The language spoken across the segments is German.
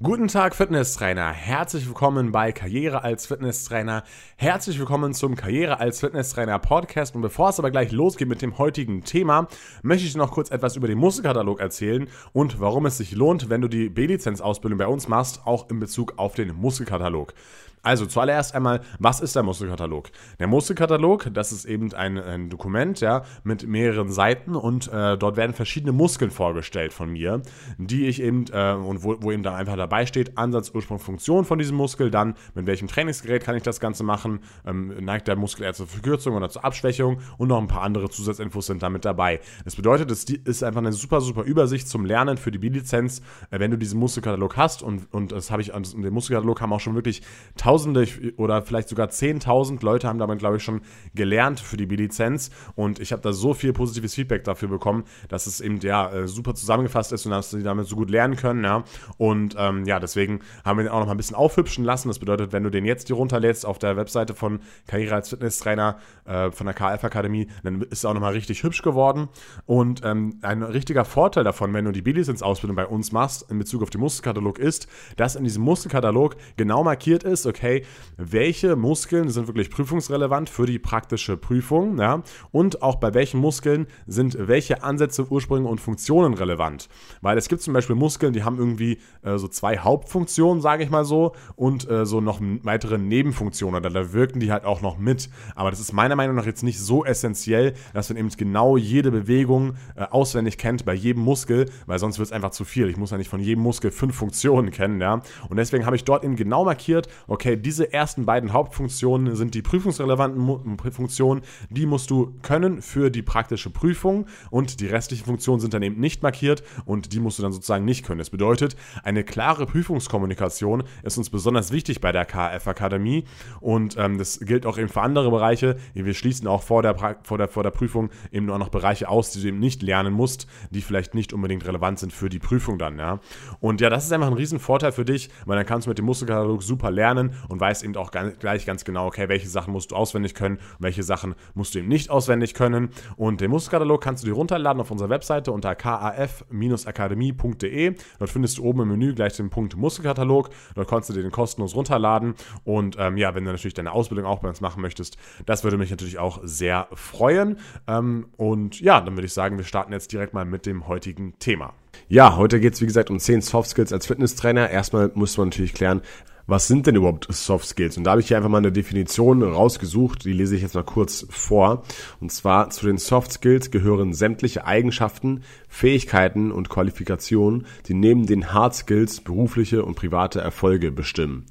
Guten Tag, Fitnesstrainer. Herzlich willkommen bei Karriere als Fitnesstrainer. Herzlich willkommen zum Karriere als Fitnesstrainer Podcast. Und bevor es aber gleich losgeht mit dem heutigen Thema, möchte ich noch kurz etwas über den Muskelkatalog erzählen und warum es sich lohnt, wenn du die B-Lizenz-Ausbildung bei uns machst, auch in Bezug auf den Muskelkatalog. Also zuallererst einmal, was ist der Muskelkatalog? Der Muskelkatalog, das ist eben ein, ein Dokument, ja, mit mehreren Seiten und äh, dort werden verschiedene Muskeln vorgestellt von mir, die ich eben, äh, und wo, wo eben dann einfach dabei steht, Ansatz, Ursprung, Funktion von diesem Muskel, dann mit welchem Trainingsgerät kann ich das Ganze machen, ähm, neigt der Muskel eher zur Verkürzung oder zur Abschwächung und noch ein paar andere Zusatzinfos sind damit dabei. Das bedeutet, es ist einfach eine super, super Übersicht zum Lernen für die B-Lizenz, äh, wenn du diesen Muskelkatalog hast und, und das habe ich, den Muskelkatalog haben auch schon wirklich Tausende oder vielleicht sogar 10.000 Leute haben damit, glaube ich, schon gelernt für die B-Lizenz. Und ich habe da so viel positives Feedback dafür bekommen, dass es eben ja äh, super zusammengefasst ist und dass sie damit so gut lernen können. Ja. Und ähm, ja, deswegen haben wir den auch noch mal ein bisschen aufhübschen lassen. Das bedeutet, wenn du den jetzt hier runterlädst auf der Webseite von Karriere als Fitnesstrainer äh, von der KF Akademie, dann ist es auch noch mal richtig hübsch geworden. Und ähm, ein richtiger Vorteil davon, wenn du die B-Lizenz-Ausbildung bei uns machst, in Bezug auf den Muskelkatalog, ist, dass in diesem Muskelkatalog genau markiert ist, okay, okay, welche Muskeln sind wirklich prüfungsrelevant für die praktische Prüfung, ja, und auch bei welchen Muskeln sind welche Ansätze, Ursprünge und Funktionen relevant. Weil es gibt zum Beispiel Muskeln, die haben irgendwie äh, so zwei Hauptfunktionen, sage ich mal so, und äh, so noch weitere Nebenfunktionen, oder da wirken die halt auch noch mit. Aber das ist meiner Meinung nach jetzt nicht so essentiell, dass man eben genau jede Bewegung äh, auswendig kennt bei jedem Muskel, weil sonst wird es einfach zu viel. Ich muss ja nicht von jedem Muskel fünf Funktionen kennen, ja. Und deswegen habe ich dort eben genau markiert, okay, diese ersten beiden Hauptfunktionen sind die prüfungsrelevanten Funktionen. Die musst du können für die praktische Prüfung und die restlichen Funktionen sind dann eben nicht markiert und die musst du dann sozusagen nicht können. Das bedeutet, eine klare Prüfungskommunikation ist uns besonders wichtig bei der KF Akademie und ähm, das gilt auch eben für andere Bereiche. Wir schließen auch vor der, vor, der, vor der Prüfung eben nur noch Bereiche aus, die du eben nicht lernen musst, die vielleicht nicht unbedingt relevant sind für die Prüfung dann. Ja? Und ja, das ist einfach ein Riesenvorteil für dich, weil dann kannst du mit dem Muskelkatalog super lernen und weißt eben auch gleich ganz genau, okay, welche Sachen musst du auswendig können welche Sachen musst du eben nicht auswendig können. Und den Musterkatalog kannst du dir runterladen auf unserer Webseite unter kaf-akademie.de. Dort findest du oben im Menü gleich den Punkt Muskelkatalog. Dort kannst du dir den kostenlos runterladen. Und ähm, ja, wenn du natürlich deine Ausbildung auch bei uns machen möchtest, das würde mich natürlich auch sehr freuen. Ähm, und ja, dann würde ich sagen, wir starten jetzt direkt mal mit dem heutigen Thema. Ja, heute geht es wie gesagt um 10 Soft Skills als Fitnesstrainer. Erstmal muss man natürlich klären, was sind denn überhaupt Soft Skills? Und da habe ich hier einfach mal eine Definition rausgesucht, die lese ich jetzt mal kurz vor. Und zwar zu den Soft Skills gehören sämtliche Eigenschaften, Fähigkeiten und Qualifikationen, die neben den Hard Skills berufliche und private Erfolge bestimmen.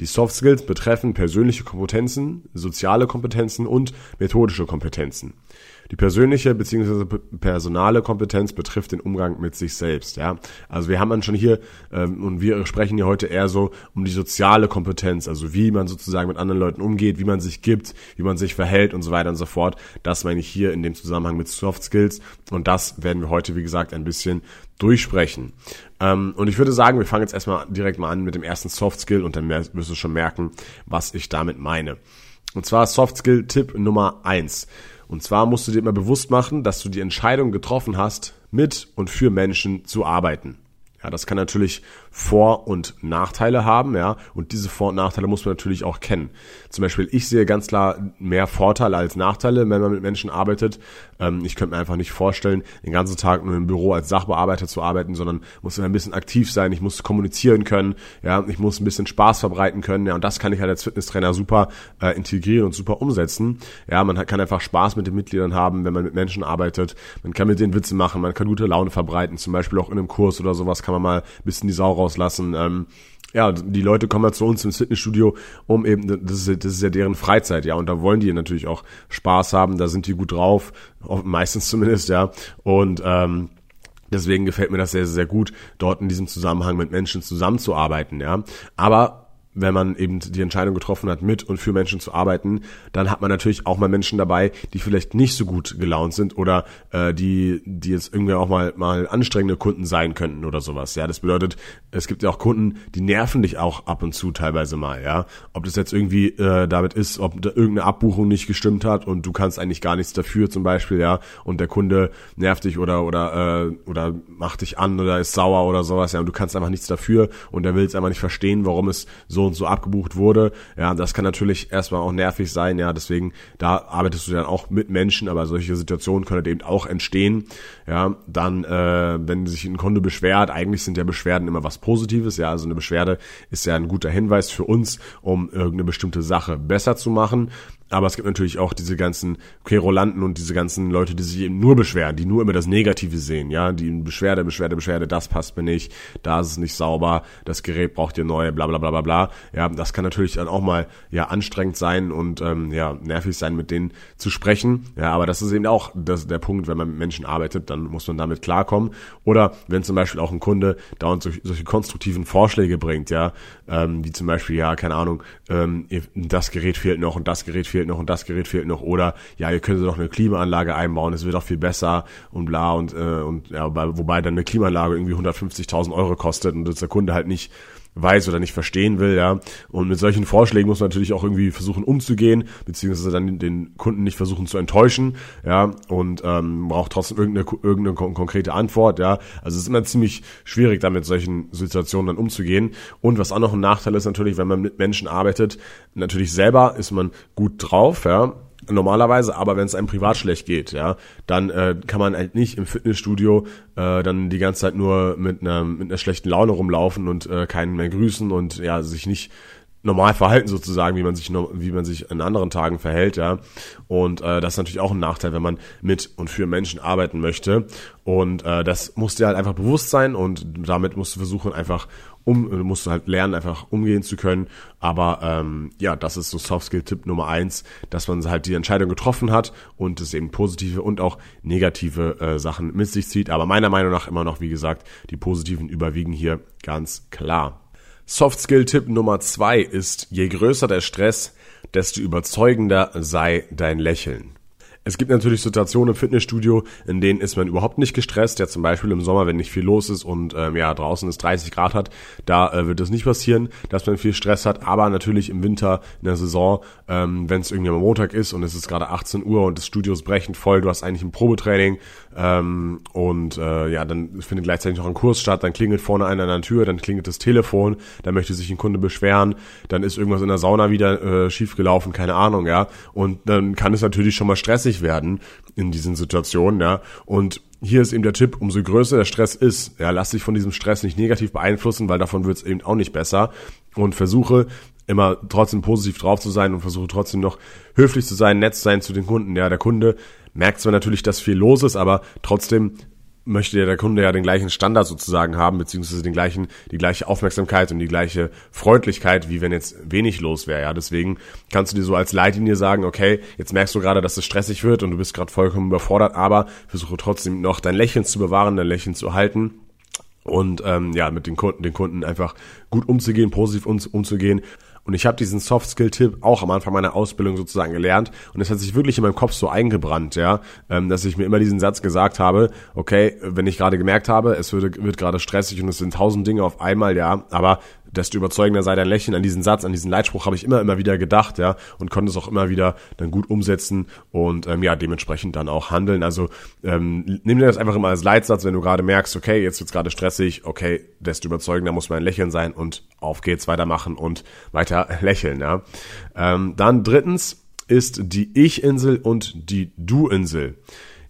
Die Soft Skills betreffen persönliche Kompetenzen, soziale Kompetenzen und methodische Kompetenzen. Die persönliche bzw. personale Kompetenz betrifft den Umgang mit sich selbst. Ja, also wir haben dann schon hier ähm, und wir sprechen hier heute eher so um die soziale Kompetenz, also wie man sozusagen mit anderen Leuten umgeht, wie man sich gibt, wie man sich verhält und so weiter und so fort. Das meine ich hier in dem Zusammenhang mit Soft Skills und das werden wir heute wie gesagt ein bisschen durchsprechen. Ähm, und ich würde sagen, wir fangen jetzt erstmal direkt mal an mit dem ersten Soft Skill und dann wirst du schon merken, was ich damit meine. Und zwar Soft Skill Tipp Nummer eins. Und zwar musst du dir immer bewusst machen, dass du die Entscheidung getroffen hast, mit und für Menschen zu arbeiten. Ja, das kann natürlich Vor- und Nachteile haben, ja, und diese Vor- und Nachteile muss man natürlich auch kennen. Zum Beispiel, ich sehe ganz klar mehr Vorteile als Nachteile, wenn man mit Menschen arbeitet. Ähm, ich könnte mir einfach nicht vorstellen, den ganzen Tag nur im Büro als Sachbearbeiter zu arbeiten, sondern muss immer ein bisschen aktiv sein, ich muss kommunizieren können, ja, ich muss ein bisschen Spaß verbreiten können, ja, und das kann ich halt als Fitnesstrainer super äh, integrieren und super umsetzen. Ja, man kann einfach Spaß mit den Mitgliedern haben, wenn man mit Menschen arbeitet. Man kann mit denen Witze machen, man kann gute Laune verbreiten, zum Beispiel auch in einem Kurs oder sowas kann man mal ein bisschen die Sau rauslassen. Ähm, ja, die Leute kommen ja zu uns ins Fitnessstudio, um eben, das ist, das ist ja deren Freizeit, ja, und da wollen die natürlich auch Spaß haben, da sind die gut drauf, meistens zumindest, ja, und ähm, deswegen gefällt mir das sehr, sehr gut, dort in diesem Zusammenhang mit Menschen zusammenzuarbeiten, ja, aber wenn man eben die Entscheidung getroffen hat, mit und für Menschen zu arbeiten, dann hat man natürlich auch mal Menschen dabei, die vielleicht nicht so gut gelaunt sind oder äh, die, die jetzt irgendwie auch mal, mal anstrengende Kunden sein könnten oder sowas. Ja, das bedeutet, es gibt ja auch Kunden, die nerven dich auch ab und zu teilweise mal, ja. Ob das jetzt irgendwie äh, damit ist, ob da irgendeine Abbuchung nicht gestimmt hat und du kannst eigentlich gar nichts dafür zum Beispiel, ja, und der Kunde nervt dich oder oder äh, oder macht dich an oder ist sauer oder sowas, ja, und du kannst einfach nichts dafür und der will es einfach nicht verstehen, warum es so und so abgebucht wurde. Ja, das kann natürlich erstmal auch nervig sein, ja, deswegen da arbeitest du dann auch mit Menschen, aber solche Situationen können eben auch entstehen. Ja, dann äh, wenn sich ein Kunde beschwert, eigentlich sind ja Beschwerden immer was Positives, ja, also eine Beschwerde ist ja ein guter Hinweis für uns, um irgendeine bestimmte Sache besser zu machen. Aber es gibt natürlich auch diese ganzen Querulanten und diese ganzen Leute, die sich eben nur beschweren, die nur immer das Negative sehen, ja, die Beschwerde, Beschwerde, Beschwerde, das passt mir nicht, da ist es nicht sauber, das Gerät braucht ihr neue, bla bla bla bla bla. Ja, das kann natürlich dann auch mal ja anstrengend sein und ähm, ja nervig sein, mit denen zu sprechen. Ja, aber das ist eben auch das, der Punkt, wenn man mit Menschen arbeitet, dann muss man damit klarkommen. Oder wenn zum Beispiel auch ein Kunde dauernd solche, solche konstruktiven Vorschläge bringt, ja, ähm, wie zum Beispiel, ja, keine Ahnung, ähm, das Gerät fehlt noch und das Gerät fehlt noch und das Gerät fehlt noch. Oder ja, ihr könnt doch eine Klimaanlage einbauen, es wird auch viel besser und bla und, äh, und ja, wobei dann eine Klimaanlage irgendwie 150.000 Euro kostet und der Kunde halt nicht weiß oder nicht verstehen will, ja. Und mit solchen Vorschlägen muss man natürlich auch irgendwie versuchen umzugehen, beziehungsweise dann den Kunden nicht versuchen zu enttäuschen, ja. Und ähm, braucht trotzdem irgendeine, irgendeine konkrete Antwort, ja. Also es ist immer ziemlich schwierig, da mit solchen Situationen dann umzugehen. Und was auch noch ein Nachteil ist natürlich, wenn man mit Menschen arbeitet, natürlich selber ist man gut drauf, ja normalerweise, aber wenn es einem privat schlecht geht, ja, dann äh, kann man halt nicht im Fitnessstudio äh, dann die ganze Zeit nur mit einer mit einer schlechten Laune rumlaufen und äh, keinen mehr grüßen und ja sich nicht normal verhalten sozusagen, wie man sich wie man sich an anderen Tagen verhält, ja. Und äh, das ist natürlich auch ein Nachteil, wenn man mit und für Menschen arbeiten möchte. Und äh, das muss dir halt einfach bewusst sein und damit musst du versuchen einfach um musst du halt lernen einfach umgehen zu können. Aber ähm, ja, das ist so Soft Skill Tipp Nummer eins, dass man halt die Entscheidung getroffen hat und es eben positive und auch negative äh, Sachen mit sich zieht. Aber meiner Meinung nach immer noch, wie gesagt, die positiven überwiegen hier ganz klar. Soft Skill Tipp Nummer zwei ist, je größer der Stress, desto überzeugender sei dein Lächeln. Es gibt natürlich Situationen im Fitnessstudio, in denen ist man überhaupt nicht gestresst. Ja, zum Beispiel im Sommer, wenn nicht viel los ist und ähm, ja draußen es 30 Grad hat, da äh, wird es nicht passieren, dass man viel Stress hat. Aber natürlich im Winter in der Saison, ähm, wenn es irgendwie am Montag ist und es ist gerade 18 Uhr und das Studio ist brechend voll, du hast eigentlich ein Probetraining ähm, und äh, ja, dann findet gleichzeitig noch ein Kurs statt, dann klingelt vorne einer an der Tür, dann klingelt das Telefon, dann möchte sich ein Kunde beschweren, dann ist irgendwas in der Sauna wieder äh, schiefgelaufen, keine Ahnung, ja. Und dann kann es natürlich schon mal stressig werden in diesen Situationen, ja. Und hier ist eben der Tipp, umso größer der Stress ist, ja, lass dich von diesem Stress nicht negativ beeinflussen, weil davon wird es eben auch nicht besser. Und versuche immer trotzdem positiv drauf zu sein und versuche trotzdem noch höflich zu sein, nett zu sein zu den Kunden. Ja, der Kunde merkt zwar natürlich, dass viel los ist, aber trotzdem möchte ja der Kunde ja den gleichen Standard sozusagen haben, beziehungsweise den gleichen, die gleiche Aufmerksamkeit und die gleiche Freundlichkeit, wie wenn jetzt wenig los wäre. Ja, deswegen kannst du dir so als Leitlinie sagen, okay, jetzt merkst du gerade, dass es stressig wird und du bist gerade vollkommen überfordert, aber versuche trotzdem noch dein Lächeln zu bewahren, dein Lächeln zu halten und ähm, ja, mit den Kunden, den Kunden einfach gut umzugehen, positiv um, umzugehen und ich habe diesen Soft-Skill-Tipp auch am Anfang meiner Ausbildung sozusagen gelernt. Und es hat sich wirklich in meinem Kopf so eingebrannt, ja, ähm, dass ich mir immer diesen Satz gesagt habe, okay, wenn ich gerade gemerkt habe, es wird, wird gerade stressig und es sind tausend Dinge auf einmal, ja, aber desto überzeugender sei dein Lächeln. An diesen Satz, an diesen Leitspruch habe ich immer, immer wieder gedacht, ja, und konnte es auch immer wieder dann gut umsetzen und ähm, ja, dementsprechend dann auch handeln. Also ähm, nimm dir das einfach immer als Leitsatz, wenn du gerade merkst, okay, jetzt wird's gerade stressig, okay, desto überzeugender muss mein Lächeln sein und auf geht's, weitermachen und weiter lächeln, ja. Ähm, dann drittens ist die Ich-Insel und die Du-Insel.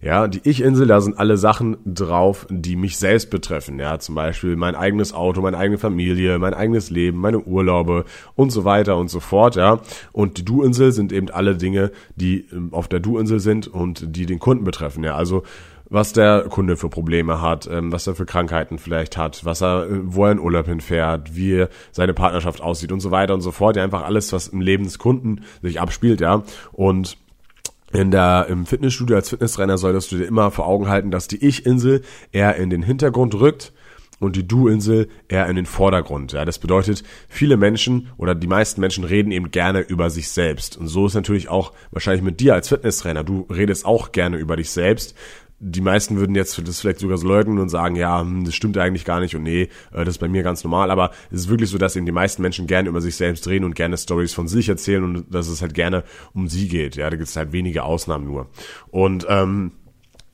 Ja, die Ich-Insel, da sind alle Sachen drauf, die mich selbst betreffen. Ja, zum Beispiel mein eigenes Auto, meine eigene Familie, mein eigenes Leben, meine Urlaube und so weiter und so fort. Ja, und die Du-Insel sind eben alle Dinge, die ähm, auf der Du-Insel sind und die den Kunden betreffen. Ja, also was der Kunde für Probleme hat, ähm, was er für Krankheiten vielleicht hat, was er, äh, wo er in Urlaub hinfährt, wie seine Partnerschaft aussieht und so weiter und so fort. Ja, einfach alles, was im Leben des Kunden sich abspielt, ja. Und in der, im Fitnessstudio als Fitnesstrainer solltest du dir immer vor Augen halten, dass die Ich-Insel eher in den Hintergrund rückt und die Du-Insel eher in den Vordergrund. Ja, das bedeutet, viele Menschen oder die meisten Menschen reden eben gerne über sich selbst. Und so ist natürlich auch wahrscheinlich mit dir als Fitnesstrainer. Du redest auch gerne über dich selbst. Die meisten würden jetzt das vielleicht sogar so leugnen und sagen, ja, hm, das stimmt eigentlich gar nicht und nee, äh, das ist bei mir ganz normal. Aber es ist wirklich so, dass eben die meisten Menschen gerne über sich selbst reden und gerne Stories von sich erzählen und dass es halt gerne um sie geht. Ja, da gibt es halt wenige Ausnahmen nur. Und ähm,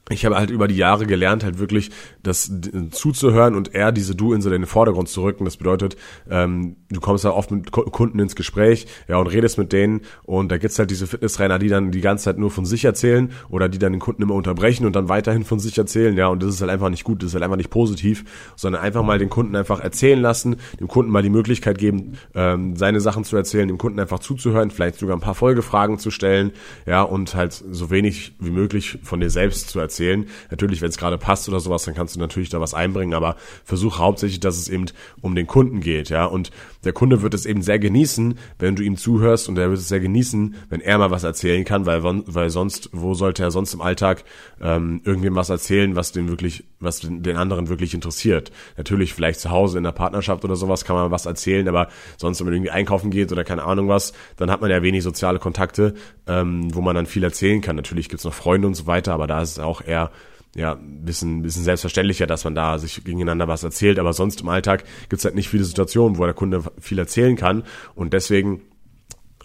ich habe halt über die Jahre gelernt, halt wirklich das zuzuhören und eher diese Du-Insel in den Vordergrund zu rücken. Das bedeutet, ähm, du kommst da oft mit Kunden ins Gespräch, ja, und redest mit denen. Und da gibt's halt diese Fitnesstrainer, die dann die ganze Zeit nur von sich erzählen oder die dann den Kunden immer unterbrechen und dann weiterhin von sich erzählen, ja, und das ist halt einfach nicht gut, das ist halt einfach nicht positiv, sondern einfach mal den Kunden einfach erzählen lassen, dem Kunden mal die Möglichkeit geben, ähm, seine Sachen zu erzählen, dem Kunden einfach zuzuhören, vielleicht sogar ein paar Folgefragen zu stellen, ja, und halt so wenig wie möglich von dir selbst zu erzählen erzählen. Natürlich, wenn es gerade passt oder sowas, dann kannst du natürlich da was einbringen, aber versuch hauptsächlich, dass es eben um den Kunden geht, ja. Und der Kunde wird es eben sehr genießen, wenn du ihm zuhörst und er wird es sehr genießen, wenn er mal was erzählen kann, weil, weil sonst, wo sollte er sonst im Alltag ähm, irgendwem was erzählen, was den wirklich, was den, anderen wirklich interessiert. Natürlich, vielleicht zu Hause in der Partnerschaft oder sowas kann man was erzählen, aber sonst, wenn man irgendwie einkaufen geht oder keine Ahnung was, dann hat man ja wenig soziale Kontakte, ähm, wo man dann viel erzählen kann. Natürlich gibt's noch Freunde und so weiter, aber da ist es auch eher ja, ein bisschen, bisschen selbstverständlicher, dass man da sich gegeneinander was erzählt. Aber sonst im Alltag gibt's halt nicht viele Situationen, wo der Kunde viel erzählen kann. Und deswegen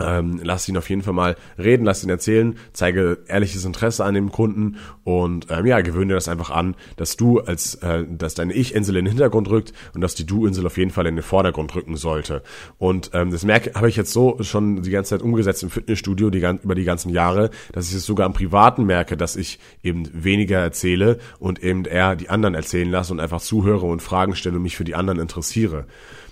ähm, lass ihn auf jeden Fall mal reden, lass ihn erzählen, zeige ehrliches Interesse an dem Kunden und ähm, ja, gewöhne dir das einfach an, dass du als, äh, dass deine Ich-Insel in den Hintergrund rückt und dass die Du-Insel auf jeden Fall in den Vordergrund rücken sollte. Und ähm, das merke, habe ich jetzt so schon die ganze Zeit umgesetzt im Fitnessstudio die, über die ganzen Jahre, dass ich es sogar im Privaten merke, dass ich eben weniger erzähle und eben eher die anderen erzählen lasse und einfach zuhöre und Fragen stelle und mich für die anderen interessiere.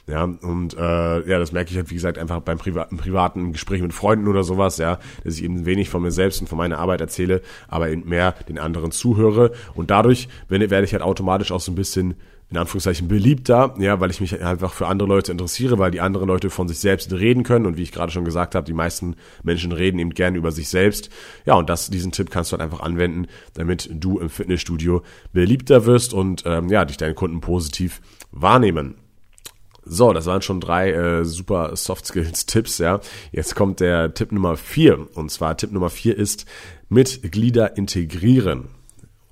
Ja, und äh, ja, das merke ich halt, wie gesagt, einfach beim privaten, privaten Gespräch mit Freunden oder sowas, ja, dass ich eben wenig von mir selbst und von meiner Arbeit erzähle, aber eben mehr den anderen zuhöre. Und dadurch werde ich halt automatisch auch so ein bisschen in Anführungszeichen beliebter, ja, weil ich mich einfach für andere Leute interessiere, weil die anderen Leute von sich selbst reden können und wie ich gerade schon gesagt habe, die meisten Menschen reden eben gerne über sich selbst. Ja, und das, diesen Tipp kannst du halt einfach anwenden, damit du im Fitnessstudio beliebter wirst und ähm, ja, dich deine Kunden positiv wahrnehmen. So, das waren schon drei äh, super Soft Skills Tipps, ja. Jetzt kommt der Tipp Nummer vier. Und zwar Tipp Nummer vier ist Mitglieder integrieren.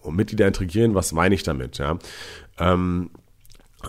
Und Mitglieder integrieren, was meine ich damit, ja? Ähm,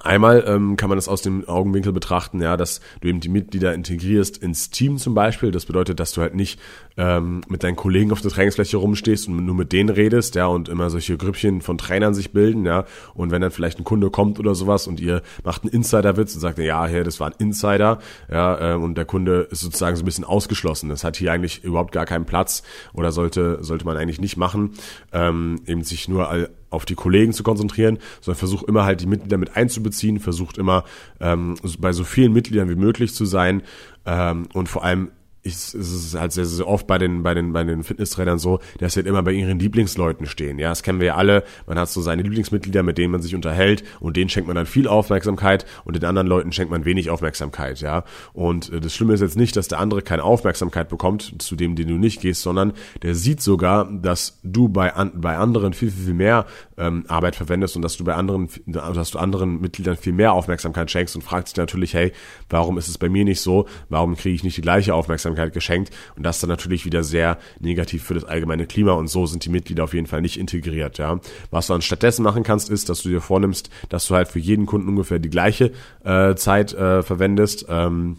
Einmal ähm, kann man das aus dem Augenwinkel betrachten, ja, dass du eben die Mitglieder integrierst ins Team zum Beispiel. Das bedeutet, dass du halt nicht ähm, mit deinen Kollegen auf der Trainingsfläche rumstehst und nur mit denen redest, ja, und immer solche Grüppchen von Trainern sich bilden, ja. Und wenn dann vielleicht ein Kunde kommt oder sowas und ihr macht einen Insider-Witz und sagt, ja, hey, das war ein Insider, ja, äh, und der Kunde ist sozusagen so ein bisschen ausgeschlossen. Das hat hier eigentlich überhaupt gar keinen Platz oder sollte sollte man eigentlich nicht machen, ähm, eben sich nur auf die Kollegen zu konzentrieren, sondern versucht immer halt die Mitglieder mit einzubeziehen, versucht immer ähm, bei so vielen Mitgliedern wie möglich zu sein ähm, und vor allem ich, es ist halt sehr, sehr oft bei den, bei den, bei den Fitnesstrainern so, dass sie halt immer bei ihren Lieblingsleuten stehen. Ja, das kennen wir ja alle. Man hat so seine Lieblingsmitglieder, mit denen man sich unterhält und denen schenkt man dann viel Aufmerksamkeit und den anderen Leuten schenkt man wenig Aufmerksamkeit. Ja, und äh, das Schlimme ist jetzt nicht, dass der andere keine Aufmerksamkeit bekommt, zu dem, den du nicht gehst, sondern der sieht sogar, dass du bei, an, bei anderen viel, viel, viel mehr ähm, Arbeit verwendest und dass du bei anderen, dass du anderen Mitgliedern viel mehr Aufmerksamkeit schenkst und fragt sich natürlich, hey, warum ist es bei mir nicht so? Warum kriege ich nicht die gleiche Aufmerksamkeit? Geschenkt und das dann natürlich wieder sehr negativ für das allgemeine Klima und so sind die Mitglieder auf jeden Fall nicht integriert, ja. Was du dann stattdessen machen kannst, ist, dass du dir vornimmst, dass du halt für jeden Kunden ungefähr die gleiche äh, Zeit äh, verwendest. Ähm,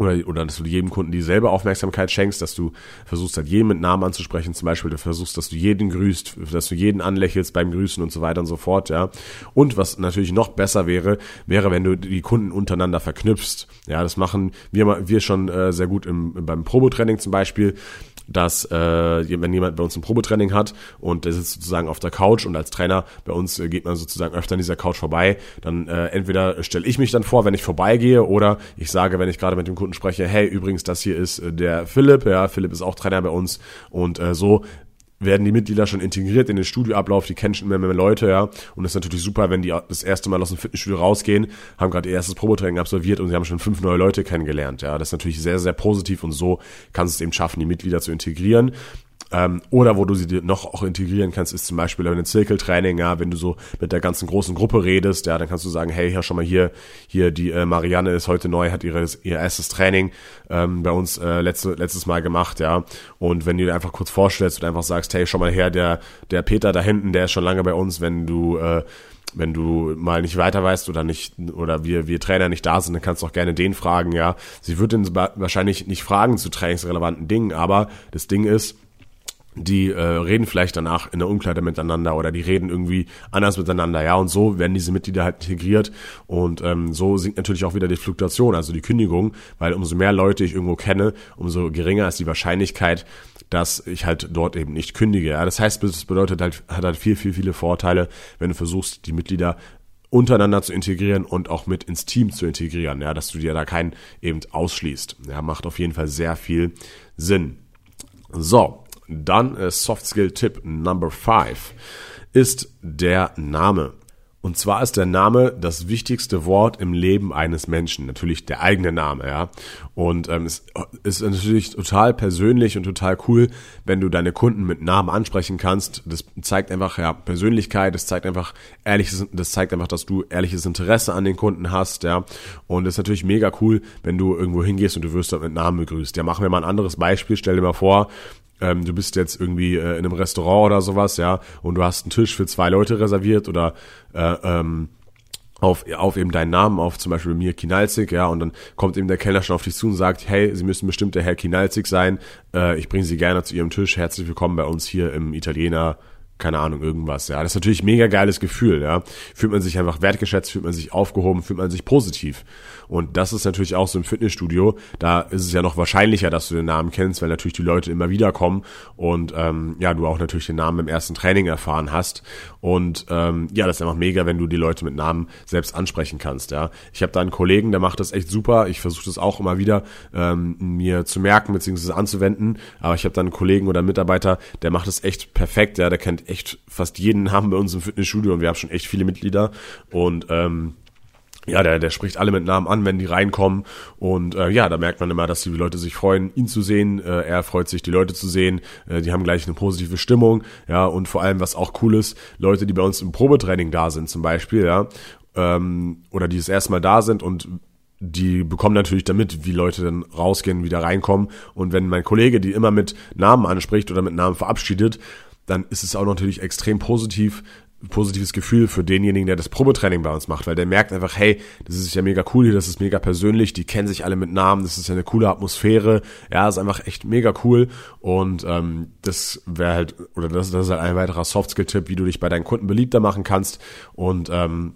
oder, oder dass du jedem Kunden dieselbe Aufmerksamkeit schenkst, dass du versuchst halt jeden mit Namen anzusprechen, zum Beispiel, du versuchst, dass du jeden grüßt, dass du jeden anlächelst beim Grüßen und so weiter und so fort, ja. Und was natürlich noch besser wäre, wäre, wenn du die Kunden untereinander verknüpfst. Ja, das machen wir, wir schon äh, sehr gut im, beim Probotraining zum Beispiel dass äh, wenn jemand bei uns ein Probetraining hat und der sitzt sozusagen auf der Couch und als Trainer bei uns äh, geht man sozusagen öfter an dieser Couch vorbei, dann äh, entweder stelle ich mich dann vor, wenn ich vorbeigehe oder ich sage, wenn ich gerade mit dem Kunden spreche, hey, übrigens, das hier ist äh, der Philipp, ja, Philipp ist auch Trainer bei uns und äh, so werden die Mitglieder schon integriert in den Studioablauf, die kennen schon mehr, mehr Leute, ja. Und das ist natürlich super, wenn die das erste Mal aus dem Fitnessstudio rausgehen, haben gerade ihr erstes Probetraining absolviert und sie haben schon fünf neue Leute kennengelernt, ja. Das ist natürlich sehr, sehr positiv und so kannst du es eben schaffen, die Mitglieder zu integrieren. Ähm, oder wo du sie noch auch integrieren kannst, ist zum Beispiel ein Zirkeltraining, ja, wenn du so mit der ganzen großen Gruppe redest, ja, dann kannst du sagen, hey, ja, schon mal hier, hier, die äh, Marianne ist heute neu, hat ihre, ihr erstes Training ähm, bei uns äh, letzte, letztes Mal gemacht, ja. Und wenn du dir einfach kurz vorstellst und einfach sagst, hey, schon mal her, der, der Peter da hinten, der ist schon lange bei uns, wenn du äh, wenn du mal nicht weiter weißt oder nicht oder wir wir Trainer nicht da sind, dann kannst du auch gerne den fragen, ja. Sie wird ihn wahrscheinlich nicht fragen zu trainingsrelevanten Dingen, aber das Ding ist, die äh, reden vielleicht danach in der Umkleide miteinander oder die reden irgendwie anders miteinander, ja, und so werden diese Mitglieder halt integriert und ähm, so sinkt natürlich auch wieder die Fluktuation, also die Kündigung, weil umso mehr Leute ich irgendwo kenne, umso geringer ist die Wahrscheinlichkeit, dass ich halt dort eben nicht kündige. Ja, das heißt, das bedeutet halt, hat halt viel, viel, viele Vorteile, wenn du versuchst, die Mitglieder untereinander zu integrieren und auch mit ins Team zu integrieren, ja, dass du dir da keinen eben ausschließt. Ja, macht auf jeden Fall sehr viel Sinn. So, dann äh, Soft Skill Tipp Number 5 ist der Name. Und zwar ist der Name das wichtigste Wort im Leben eines Menschen. Natürlich der eigene Name, ja. Und ähm, es ist natürlich total persönlich und total cool, wenn du deine Kunden mit Namen ansprechen kannst. Das zeigt einfach ja Persönlichkeit, das zeigt einfach ehrliches, das zeigt einfach, dass du ehrliches Interesse an den Kunden hast, ja. Und es ist natürlich mega cool, wenn du irgendwo hingehst und du wirst dort mit Namen begrüßt. Ja, machen wir mal ein anderes Beispiel. Stell dir mal vor, ähm, du bist jetzt irgendwie äh, in einem Restaurant oder sowas, ja, und du hast einen Tisch für zwei Leute reserviert oder äh, ähm, auf, auf eben deinen Namen, auf zum Beispiel bei mir Kinalzig, ja, und dann kommt eben der Kellner schon auf dich zu und sagt, hey, Sie müssen bestimmt der Herr Kinalzig sein, äh, ich bringe Sie gerne zu Ihrem Tisch, herzlich willkommen bei uns hier im Italiener keine Ahnung, irgendwas, ja. Das ist natürlich mega geiles Gefühl, ja. Fühlt man sich einfach wertgeschätzt, fühlt man sich aufgehoben, fühlt man sich positiv. Und das ist natürlich auch so im Fitnessstudio, da ist es ja noch wahrscheinlicher, dass du den Namen kennst, weil natürlich die Leute immer wieder kommen und ähm, ja, du auch natürlich den Namen im ersten Training erfahren hast. Und ähm, ja, das ist einfach mega, wenn du die Leute mit Namen selbst ansprechen kannst, ja. Ich habe da einen Kollegen, der macht das echt super. Ich versuche das auch immer wieder ähm, mir zu merken bzw. anzuwenden. Aber ich habe da einen Kollegen oder einen Mitarbeiter, der macht das echt perfekt, ja, der kennt echt fast jeden Namen bei uns im Fitnessstudio und wir haben schon echt viele Mitglieder. Und ähm, ja, der, der spricht alle mit Namen an, wenn die reinkommen. Und äh, ja, da merkt man immer, dass die Leute sich freuen, ihn zu sehen. Äh, er freut sich, die Leute zu sehen. Äh, die haben gleich eine positive Stimmung. Ja, und vor allem, was auch cool ist, Leute, die bei uns im Probetraining da sind, zum Beispiel, ja, ähm, oder die das erste Mal da sind und die bekommen natürlich damit, wie Leute dann rausgehen, wieder reinkommen. Und wenn mein Kollege die immer mit Namen anspricht oder mit Namen verabschiedet, dann ist es auch natürlich extrem positiv, positives Gefühl für denjenigen, der das Probetraining bei uns macht, weil der merkt einfach, hey, das ist ja mega cool hier, das ist mega persönlich, die kennen sich alle mit Namen, das ist ja eine coole Atmosphäre, ja, ist einfach echt mega cool. Und ähm, das wäre halt, oder das, das ist halt ein weiterer Softskill-Tipp, wie du dich bei deinen Kunden beliebter machen kannst und ähm,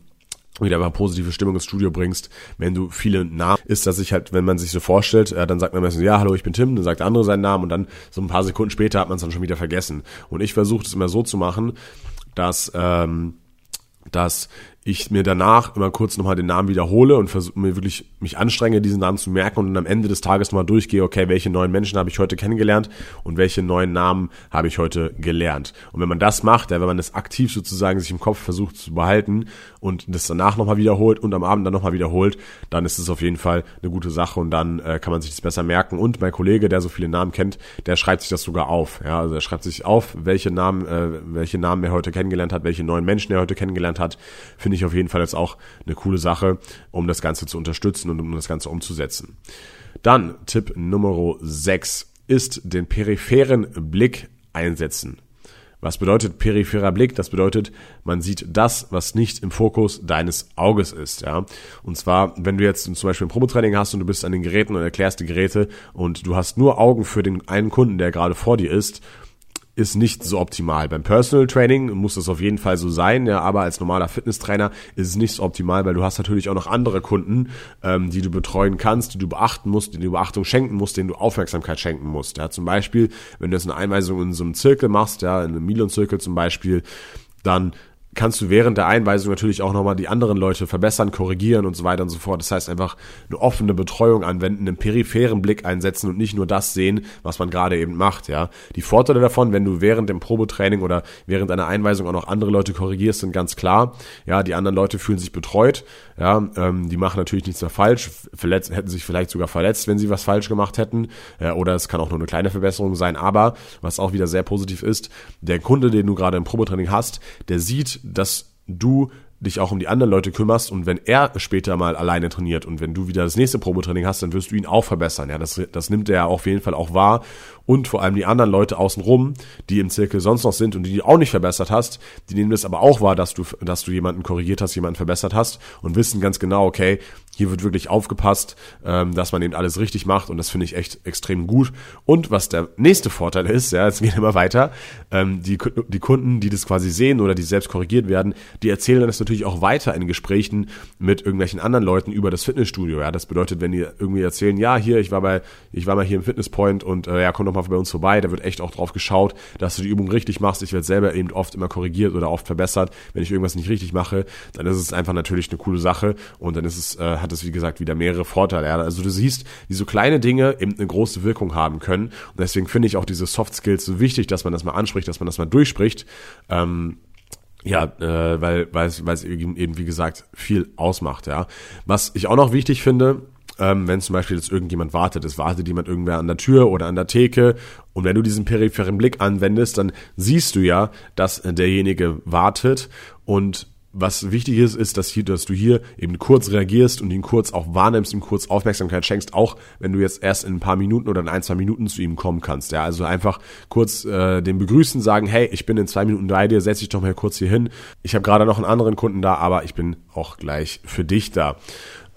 wieder mal positive Stimmung ins Studio bringst, wenn du viele Namen ist, dass sich halt, wenn man sich so vorstellt, äh, dann sagt man meistens, ja, hallo, ich bin Tim, dann sagt der andere seinen Namen und dann so ein paar Sekunden später hat man es dann schon wieder vergessen. Und ich versuche es immer so zu machen, dass, ähm, dass ich mir danach immer kurz nochmal den Namen wiederhole und versuche mir wirklich mich anstrenge, diesen Namen zu merken und dann am Ende des Tages nochmal durchgehe, okay, welche neuen Menschen habe ich heute kennengelernt und welche neuen Namen habe ich heute gelernt. Und wenn man das macht, ja, wenn man das aktiv sozusagen sich im Kopf versucht zu behalten und das danach nochmal wiederholt und am Abend dann nochmal wiederholt, dann ist es auf jeden Fall eine gute Sache und dann äh, kann man sich das besser merken. Und mein Kollege, der so viele Namen kennt, der schreibt sich das sogar auf. Ja, also er schreibt sich auf, welche Namen, äh, welche Namen er heute kennengelernt hat, welche neuen Menschen er heute kennengelernt hat. Finde ich auf jeden Fall jetzt auch eine coole Sache, um das Ganze zu unterstützen und um das Ganze umzusetzen. Dann Tipp Nummer 6 ist den peripheren Blick einsetzen. Was bedeutet peripherer Blick? Das bedeutet, man sieht das, was nicht im Fokus deines Auges ist. Ja? Und zwar, wenn du jetzt zum Beispiel ein Probetraining hast und du bist an den Geräten und erklärst die Geräte und du hast nur Augen für den einen Kunden, der gerade vor dir ist ist nicht so optimal. Beim Personal Training muss das auf jeden Fall so sein, ja, aber als normaler Fitnesstrainer ist es nicht so optimal, weil du hast natürlich auch noch andere Kunden, ähm, die du betreuen kannst, die du beachten musst, die du Beachtung schenken musst, denen du Aufmerksamkeit schenken musst. Ja, zum Beispiel, wenn du jetzt eine Einweisung in so einem Zirkel machst, ja, in einem Milon-Zirkel zum Beispiel, dann kannst du während der Einweisung natürlich auch nochmal die anderen Leute verbessern, korrigieren und so weiter und so fort. Das heißt einfach eine offene Betreuung anwenden, einen peripheren Blick einsetzen und nicht nur das sehen, was man gerade eben macht, ja. Die Vorteile davon, wenn du während dem Probetraining oder während einer Einweisung auch noch andere Leute korrigierst, sind ganz klar. Ja, die anderen Leute fühlen sich betreut, ja, ähm, die machen natürlich nichts mehr falsch, verletzt, hätten sich vielleicht sogar verletzt, wenn sie was falsch gemacht hätten, ja, oder es kann auch nur eine kleine Verbesserung sein, aber was auch wieder sehr positiv ist, der Kunde, den du gerade im Probetraining hast, der sieht, dass du dich auch um die anderen Leute kümmerst. Und wenn er später mal alleine trainiert und wenn du wieder das nächste Probetraining hast, dann wirst du ihn auch verbessern. Ja, das, das nimmt er auf jeden Fall auch wahr und vor allem die anderen Leute außenrum, die im Zirkel sonst noch sind und die du auch nicht verbessert hast, die nehmen das aber auch wahr, dass du, dass du jemanden korrigiert hast, jemanden verbessert hast und wissen ganz genau, okay, hier wird wirklich aufgepasst, ähm, dass man eben alles richtig macht und das finde ich echt extrem gut. Und was der nächste Vorteil ist, ja, jetzt geht immer weiter, ähm, die, die Kunden, die das quasi sehen oder die selbst korrigiert werden, die erzählen das natürlich auch weiter in Gesprächen mit irgendwelchen anderen Leuten über das Fitnessstudio. Ja, das bedeutet, wenn die irgendwie erzählen, ja, hier, ich war bei, ich war mal hier im Fitnesspoint und äh, ja, komm doch mal bei uns vorbei, da wird echt auch drauf geschaut, dass du die Übung richtig machst. Ich werde selber eben oft immer korrigiert oder oft verbessert. Wenn ich irgendwas nicht richtig mache, dann ist es einfach natürlich eine coole Sache und dann ist es, äh, hat es wie gesagt wieder mehrere Vorteile. Ja? Also du siehst, wie so kleine Dinge eben eine große Wirkung haben können. Und deswegen finde ich auch diese Soft Skills so wichtig, dass man das mal anspricht, dass man das mal durchspricht. Ähm, ja, äh, weil weil es weil es eben wie gesagt viel ausmacht. Ja, was ich auch noch wichtig finde, ähm, wenn zum Beispiel jetzt irgendjemand wartet. Es wartet jemand irgendwer an der Tür oder an der Theke. Und wenn du diesen peripheren Blick anwendest, dann siehst du ja, dass derjenige wartet und was wichtig ist, ist, dass, hier, dass du hier eben kurz reagierst und ihn kurz auch wahrnimmst, ihm kurz Aufmerksamkeit schenkst, auch wenn du jetzt erst in ein paar Minuten oder in ein, zwei Minuten zu ihm kommen kannst. Ja, also einfach kurz äh, den begrüßen, sagen, hey, ich bin in zwei Minuten bei dir, setz dich doch mal kurz hier hin. Ich habe gerade noch einen anderen Kunden da, aber ich bin auch gleich für dich da.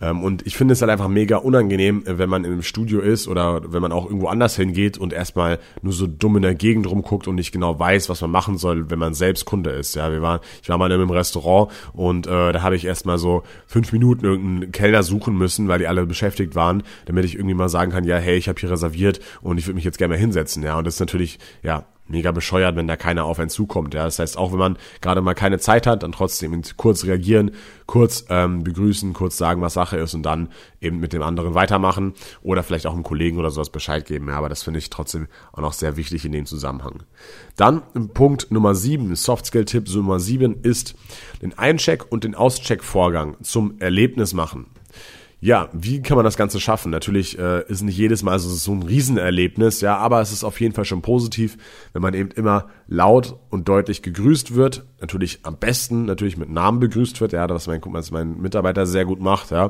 Ähm, und ich finde es halt einfach mega unangenehm, äh, wenn man im Studio ist oder wenn man auch irgendwo anders hingeht und erstmal nur so dumm in der Gegend rumguckt und nicht genau weiß, was man machen soll, wenn man selbst Kunde ist. Ja, wir waren, ich war mal in einem Restaurant und äh, da habe ich erstmal so fünf Minuten irgendeinen Kellner suchen müssen, weil die alle beschäftigt waren, damit ich irgendwie mal sagen kann, ja, hey, ich habe hier reserviert und ich würde mich jetzt gerne mal hinsetzen. Ja, und das ist natürlich, ja, mega bescheuert, wenn da keiner auf einen zukommt. Ja, das heißt, auch wenn man gerade mal keine Zeit hat, dann trotzdem kurz reagieren, kurz ähm, begrüßen, kurz sagen, was Sache ist und dann eben mit dem anderen weitermachen oder vielleicht auch einem Kollegen oder sowas Bescheid geben. Ja, aber das finde ich trotzdem auch noch sehr wichtig in dem Zusammenhang. Dann Punkt Nummer sieben, Soft Skill Tipp Nummer sieben ist den Eincheck und den Auscheck-Vorgang zum Erlebnis machen. Ja, wie kann man das Ganze schaffen? Natürlich äh, ist nicht jedes Mal so, so ein Riesenerlebnis, ja, aber es ist auf jeden Fall schon positiv, wenn man eben immer laut und deutlich gegrüßt wird. Natürlich am besten, natürlich mit Namen begrüßt wird, ja, was mein, was mein Mitarbeiter sehr gut macht, ja.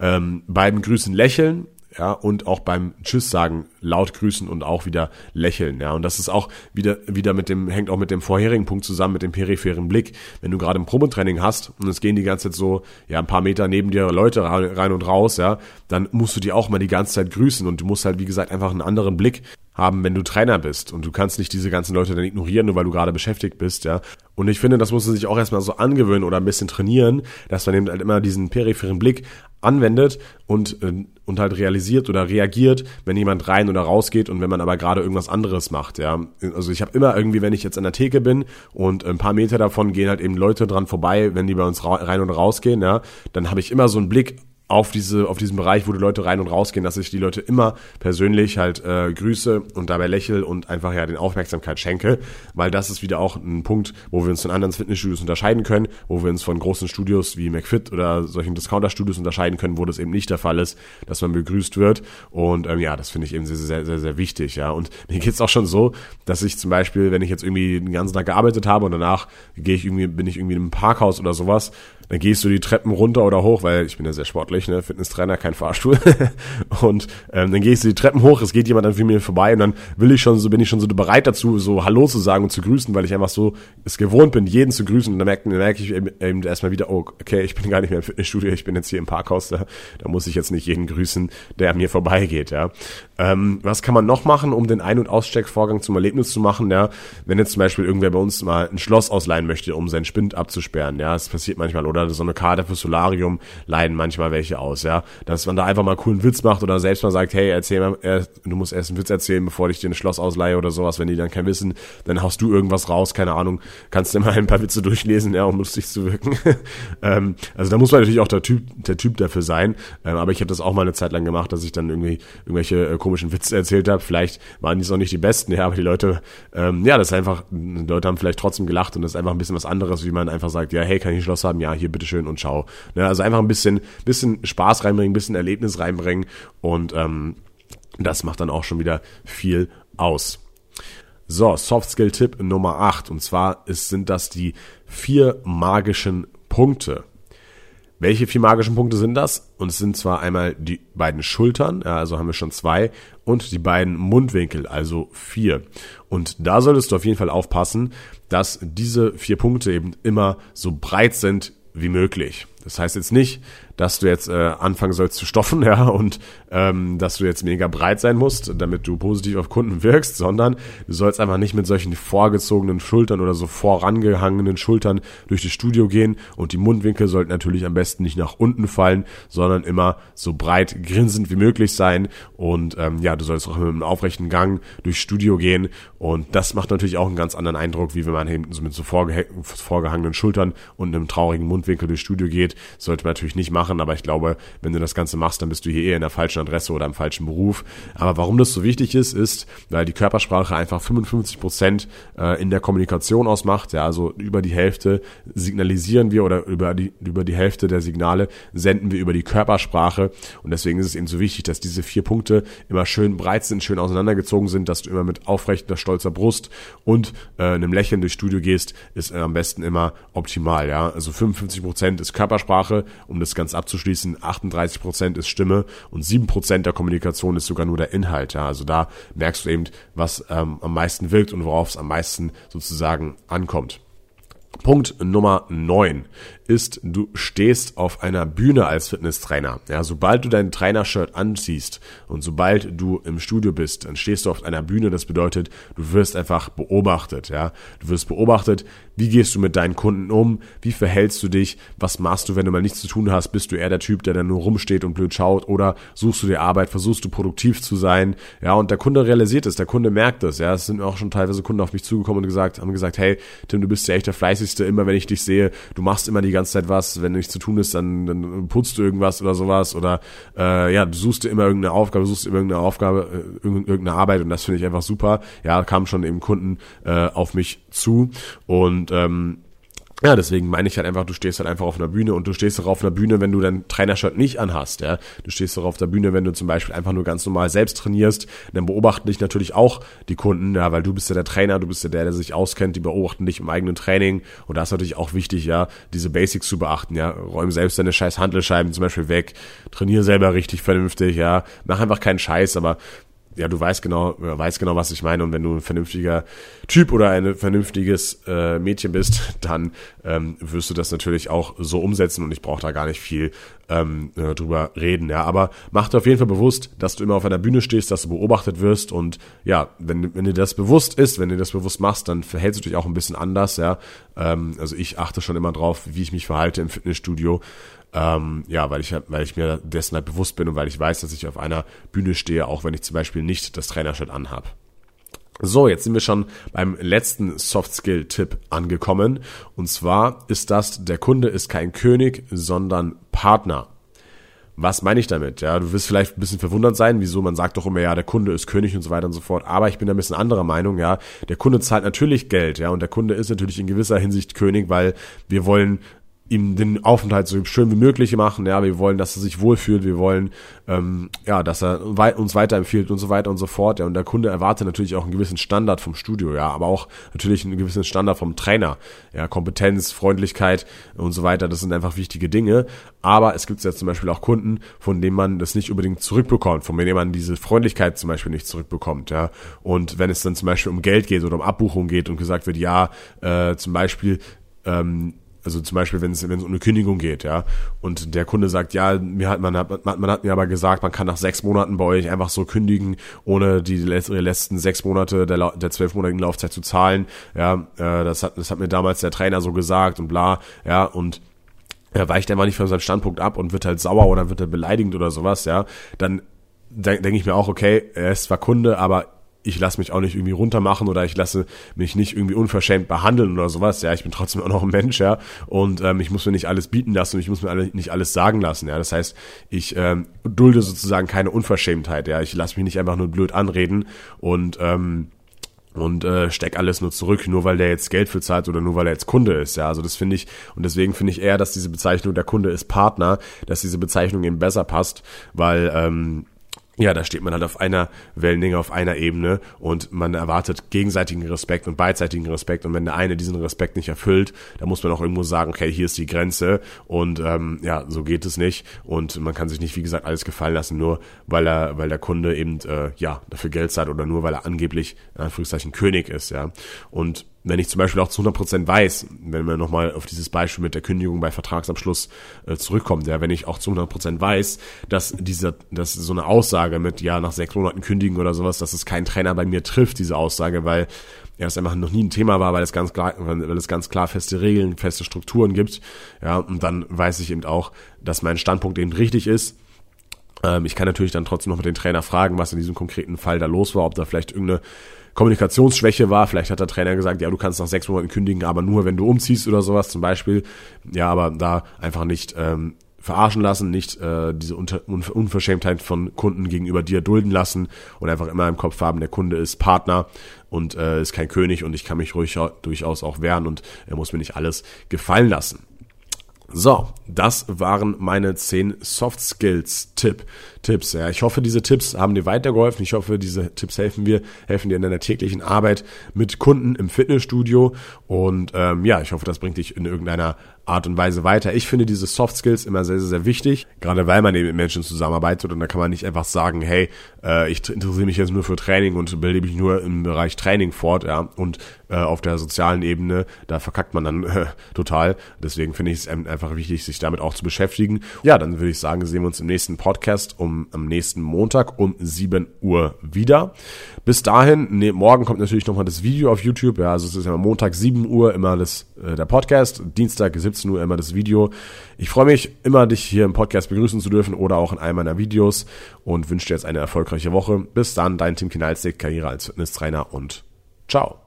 Ähm, beim Grüßen lächeln, ja, und auch beim Tschüss sagen laut grüßen und auch wieder lächeln, ja, und das ist auch wieder, wieder mit dem, hängt auch mit dem vorherigen Punkt zusammen, mit dem peripheren Blick. Wenn du gerade ein Probetraining hast und es gehen die ganze Zeit so, ja, ein paar Meter neben dir Leute rein und raus, ja, dann musst du die auch mal die ganze Zeit grüßen und du musst halt, wie gesagt, einfach einen anderen Blick haben, wenn du Trainer bist und du kannst nicht diese ganzen Leute dann ignorieren, nur weil du gerade beschäftigt bist, ja. Und ich finde, das muss man sich auch erstmal so angewöhnen oder ein bisschen trainieren, dass man eben halt immer diesen peripheren Blick anwendet und, äh, und halt realisiert oder reagiert, wenn jemand rein oder rausgeht und wenn man aber gerade irgendwas anderes macht, ja. Also ich habe immer irgendwie, wenn ich jetzt an der Theke bin und ein paar Meter davon gehen halt eben Leute dran vorbei, wenn die bei uns rein und rausgehen, ja, dann habe ich immer so einen Blick auf diese auf diesen Bereich, wo die Leute rein und rausgehen, dass ich die Leute immer persönlich halt äh, grüße und dabei lächle und einfach ja den Aufmerksamkeit schenke, weil das ist wieder auch ein Punkt, wo wir uns von anderen Fitnessstudios unterscheiden können, wo wir uns von großen Studios wie McFit oder solchen Discounter-Studios unterscheiden können, wo das eben nicht der Fall ist, dass man begrüßt wird. Und ähm, ja, das finde ich eben sehr, sehr, sehr, sehr wichtig, ja. Und mir geht's auch schon so, dass ich zum Beispiel, wenn ich jetzt irgendwie den ganzen Tag gearbeitet habe und danach gehe ich irgendwie, bin ich irgendwie in einem Parkhaus oder sowas dann gehst du die Treppen runter oder hoch, weil ich bin ja sehr sportlich, ne, Fitnesstrainer, kein Fahrstuhl. und ähm, dann gehst du die Treppen hoch, es geht jemand an mir vorbei und dann will ich schon so, bin ich schon so bereit dazu, so Hallo zu sagen und zu grüßen, weil ich einfach so es gewohnt bin, jeden zu grüßen. Und dann merke, dann merke ich eben, erstmal wieder, oh, okay, ich bin gar nicht mehr im Fitnessstudio, ich bin jetzt hier im Parkhaus, da, da muss ich jetzt nicht jeden grüßen, der an mir vorbeigeht, ja. Ähm, was kann man noch machen, um den Ein- und Aussteckvorgang zum Erlebnis zu machen? Ja, wenn jetzt zum Beispiel irgendwer bei uns mal ein Schloss ausleihen möchte, um seinen Spind abzusperren, ja, das passiert manchmal, oder so eine Karte für Solarium leihen manchmal welche aus, ja, dass man da einfach mal coolen Witz macht oder selbst mal sagt, hey, erzähl mal, äh, du musst erst einen Witz erzählen, bevor ich dir ein Schloss ausleihe oder sowas, wenn die dann kein Wissen, dann haust du irgendwas raus, keine Ahnung, kannst dir mal ein paar Witze durchlesen, ja, um lustig zu wirken. ähm, also da muss man natürlich auch der Typ, der Typ dafür sein, ähm, aber ich habe das auch mal eine Zeit lang gemacht, dass ich dann irgendwie irgendwelche äh, komischen Witze erzählt habe. Vielleicht waren die auch nicht die besten, ja, aber die Leute, ähm, ja, das ist einfach, die Leute haben vielleicht trotzdem gelacht und das ist einfach ein bisschen was anderes, wie man einfach sagt, ja, hey, kann ich ein Schloss haben? Ja, hier, bitteschön und ciao. Ja, also einfach ein bisschen, bisschen Spaß reinbringen, ein bisschen Erlebnis reinbringen und ähm, das macht dann auch schon wieder viel aus. So, Soft Skill Tipp Nummer 8 und zwar ist, sind das die vier magischen Punkte. Welche vier magischen Punkte sind das? Und es sind zwar einmal die beiden Schultern, also haben wir schon zwei, und die beiden Mundwinkel, also vier. Und da solltest du auf jeden Fall aufpassen, dass diese vier Punkte eben immer so breit sind wie möglich. Das heißt jetzt nicht, dass du jetzt äh, anfangen sollst zu stoffen, ja, und ähm, dass du jetzt mega breit sein musst, damit du positiv auf Kunden wirkst, sondern du sollst einfach nicht mit solchen vorgezogenen Schultern oder so vorangehangenen Schultern durch das Studio gehen und die Mundwinkel sollten natürlich am besten nicht nach unten fallen, sondern immer so breit grinsend wie möglich sein und ähm, ja, du sollst auch mit einem aufrechten Gang durchs Studio gehen und das macht natürlich auch einen ganz anderen Eindruck, wie wenn man hinten so mit so vorge vorgehangenen Schultern und einem traurigen Mundwinkel durchs Studio geht, sollte man natürlich nicht machen aber ich glaube, wenn du das Ganze machst, dann bist du hier eher in der falschen Adresse oder im falschen Beruf. Aber warum das so wichtig ist, ist, weil die Körpersprache einfach 55 Prozent äh, in der Kommunikation ausmacht. Ja, also über die Hälfte signalisieren wir oder über die, über die Hälfte der Signale senden wir über die Körpersprache. Und deswegen ist es eben so wichtig, dass diese vier Punkte immer schön breit sind, schön auseinandergezogen sind, dass du immer mit aufrechter, stolzer Brust und äh, einem Lächeln durchs Studio gehst, ist am besten immer optimal. Ja, also 55 Prozent ist Körpersprache, um das Ganze abzuschließen, 38 Prozent ist Stimme und 7 Prozent der Kommunikation ist sogar nur der Inhalt. Ja, also da merkst du eben, was ähm, am meisten wirkt und worauf es am meisten sozusagen ankommt. Punkt Nummer 9 ist, du stehst auf einer Bühne als Fitnesstrainer. Ja, sobald du dein Trainershirt anziehst und sobald du im Studio bist, dann stehst du auf einer Bühne. Das bedeutet, du wirst einfach beobachtet. Ja, du wirst beobachtet. Wie gehst du mit deinen Kunden um? Wie verhältst du dich? Was machst du, wenn du mal nichts zu tun hast? Bist du eher der Typ, der dann nur rumsteht und blöd schaut? Oder suchst du dir Arbeit? Versuchst du produktiv zu sein? Ja, und der Kunde realisiert es. Der Kunde merkt es. Ja, es sind auch schon teilweise Kunden auf mich zugekommen und gesagt, haben gesagt, hey, Tim, du bist ja echt der fleißigste. Immer wenn ich dich sehe, du machst immer die ganze Zeit was, wenn nichts zu tun ist, dann, dann putzt du irgendwas oder sowas oder äh, ja, du suchst dir immer irgendeine Aufgabe, suchst dir irgendeine Aufgabe, äh, irgendeine Arbeit und das finde ich einfach super. Ja, kamen schon eben Kunden äh, auf mich zu und ähm, ja, deswegen meine ich halt einfach, du stehst halt einfach auf einer Bühne und du stehst auch auf einer Bühne, wenn du dein Trainershirt nicht anhast, ja. Du stehst auch auf der Bühne, wenn du zum Beispiel einfach nur ganz normal selbst trainierst, dann beobachten dich natürlich auch die Kunden, ja, weil du bist ja der Trainer, du bist ja der, der sich auskennt, die beobachten dich im eigenen Training und da ist natürlich auch wichtig, ja, diese Basics zu beachten, ja. Räum selbst deine scheiß Handelscheiben zum Beispiel weg, trainier selber richtig vernünftig, ja. Mach einfach keinen Scheiß, aber ja, du weißt genau, weißt genau, was ich meine. Und wenn du ein vernünftiger Typ oder ein vernünftiges äh, Mädchen bist, dann ähm, wirst du das natürlich auch so umsetzen. Und ich brauche da gar nicht viel ähm, äh, drüber reden. Ja, aber mach dir auf jeden Fall bewusst, dass du immer auf einer Bühne stehst, dass du beobachtet wirst. Und ja, wenn, wenn dir das bewusst ist, wenn du das bewusst machst, dann verhältst du dich auch ein bisschen anders. Ja, ähm, also ich achte schon immer drauf, wie ich mich verhalte im Fitnessstudio. Ähm, ja, weil ich, weil ich mir dessen halt bewusst bin und weil ich weiß, dass ich auf einer Bühne stehe, auch wenn ich zum Beispiel nicht das Trainershirt anhab. So, jetzt sind wir schon beim letzten Soft Skill Tipp angekommen. Und zwar ist das, der Kunde ist kein König, sondern Partner. Was meine ich damit? Ja, du wirst vielleicht ein bisschen verwundert sein, wieso man sagt doch immer, ja, der Kunde ist König und so weiter und so fort. Aber ich bin da ein bisschen anderer Meinung, ja. Der Kunde zahlt natürlich Geld, ja, und der Kunde ist natürlich in gewisser Hinsicht König, weil wir wollen ihm den Aufenthalt so schön wie möglich machen. Ja, wir wollen, dass er sich wohlfühlt. Wir wollen, ähm, ja, dass er wei uns weiterempfiehlt und so weiter und so fort. Ja, und der Kunde erwartet natürlich auch einen gewissen Standard vom Studio. Ja, aber auch natürlich einen gewissen Standard vom Trainer. Ja, Kompetenz, Freundlichkeit und so weiter. Das sind einfach wichtige Dinge. Aber es gibt ja zum Beispiel auch Kunden, von denen man das nicht unbedingt zurückbekommt, von denen man diese Freundlichkeit zum Beispiel nicht zurückbekommt. Ja, und wenn es dann zum Beispiel um Geld geht oder um Abbuchung geht und gesagt wird, ja, äh, zum Beispiel ähm, also zum Beispiel, wenn es wenn es um eine Kündigung geht, ja, und der Kunde sagt, ja, mir hat man hat man, hat mir aber gesagt, man kann nach sechs Monaten bei euch einfach so kündigen, ohne die letzten sechs Monate der der zwölfmonatigen Laufzeit zu zahlen, ja, äh, das hat das hat mir damals der Trainer so gesagt und bla, ja, und er weicht einfach nicht von seinem Standpunkt ab und wird halt sauer oder wird er beleidigend oder sowas, ja, dann denke ich mir auch, okay, er ist zwar Kunde, aber ich lasse mich auch nicht irgendwie runtermachen oder ich lasse mich nicht irgendwie unverschämt behandeln oder sowas. Ja, ich bin trotzdem auch noch ein Mensch, ja. Und ähm, ich muss mir nicht alles bieten lassen und ich muss mir alle, nicht alles sagen lassen. Ja, das heißt, ich ähm, dulde sozusagen keine Unverschämtheit. Ja, ich lasse mich nicht einfach nur blöd anreden und ähm, und äh, steck alles nur zurück, nur weil der jetzt Geld für zahlt oder nur weil er jetzt Kunde ist. Ja, also das finde ich und deswegen finde ich eher, dass diese Bezeichnung der Kunde ist Partner, dass diese Bezeichnung eben besser passt, weil ähm, ja, da steht man halt auf einer Wellenlänge, auf einer Ebene und man erwartet gegenseitigen Respekt und beidseitigen Respekt und wenn der eine diesen Respekt nicht erfüllt, dann muss man auch irgendwo sagen, okay, hier ist die Grenze und ähm, ja, so geht es nicht und man kann sich nicht, wie gesagt, alles gefallen lassen, nur weil er, weil der Kunde eben äh, ja dafür Geld zahlt oder nur weil er angeblich in Anführungszeichen König ist, ja. Und wenn ich zum Beispiel auch zu 100% weiß, wenn wir nochmal auf dieses Beispiel mit der Kündigung bei Vertragsabschluss äh, zurückkommen, ja, wenn ich auch zu 100% weiß, dass diese, dass so eine Aussage mit, ja, nach sechs Monaten kündigen oder sowas, dass es kein Trainer bei mir trifft, diese Aussage, weil ja, es einfach noch nie ein Thema war, weil es ganz klar, weil es ganz klar feste Regeln, feste Strukturen gibt, ja, und dann weiß ich eben auch, dass mein Standpunkt eben richtig ist, ähm, ich kann natürlich dann trotzdem noch mit den Trainer fragen, was in diesem konkreten Fall da los war, ob da vielleicht irgendeine Kommunikationsschwäche war. Vielleicht hat der Trainer gesagt, ja, du kannst nach sechs Monaten kündigen, aber nur, wenn du umziehst oder sowas zum Beispiel. Ja, aber da einfach nicht ähm, verarschen lassen, nicht äh, diese Unter Unverschämtheit von Kunden gegenüber dir dulden lassen und einfach immer im Kopf haben, der Kunde ist Partner und äh, ist kein König und ich kann mich ruhig, durchaus auch wehren und er muss mir nicht alles gefallen lassen. So, das waren meine zehn Soft Skills Tipp, Tipps. Ja, ich hoffe, diese Tipps haben dir weitergeholfen. Ich hoffe, diese Tipps helfen wir, helfen dir in deiner täglichen Arbeit mit Kunden im Fitnessstudio. Und ähm, ja, ich hoffe, das bringt dich in irgendeiner Art und Weise weiter. Ich finde diese Soft Skills immer sehr, sehr, sehr wichtig, gerade weil man eben mit Menschen zusammenarbeitet und da kann man nicht einfach sagen, hey, äh, ich interessiere mich jetzt nur für Training und bilde mich nur im Bereich Training fort, ja, und äh, auf der sozialen Ebene, da verkackt man dann äh, total. Deswegen finde ich es einfach wichtig, sich damit auch zu beschäftigen. Ja, dann würde ich sagen, sehen wir uns im nächsten Podcast um am nächsten Montag um 7 Uhr wieder. Bis dahin, nee, morgen kommt natürlich nochmal das Video auf YouTube, ja, also es ist immer Montag 7 Uhr immer das, äh, der Podcast, Dienstag 17 17 Uhr immer das Video. Ich freue mich immer, dich hier im Podcast begrüßen zu dürfen oder auch in einem meiner Videos und wünsche dir jetzt eine erfolgreiche Woche. Bis dann, dein Tim Kinalstick, Karriere als Fitnesstrainer und ciao.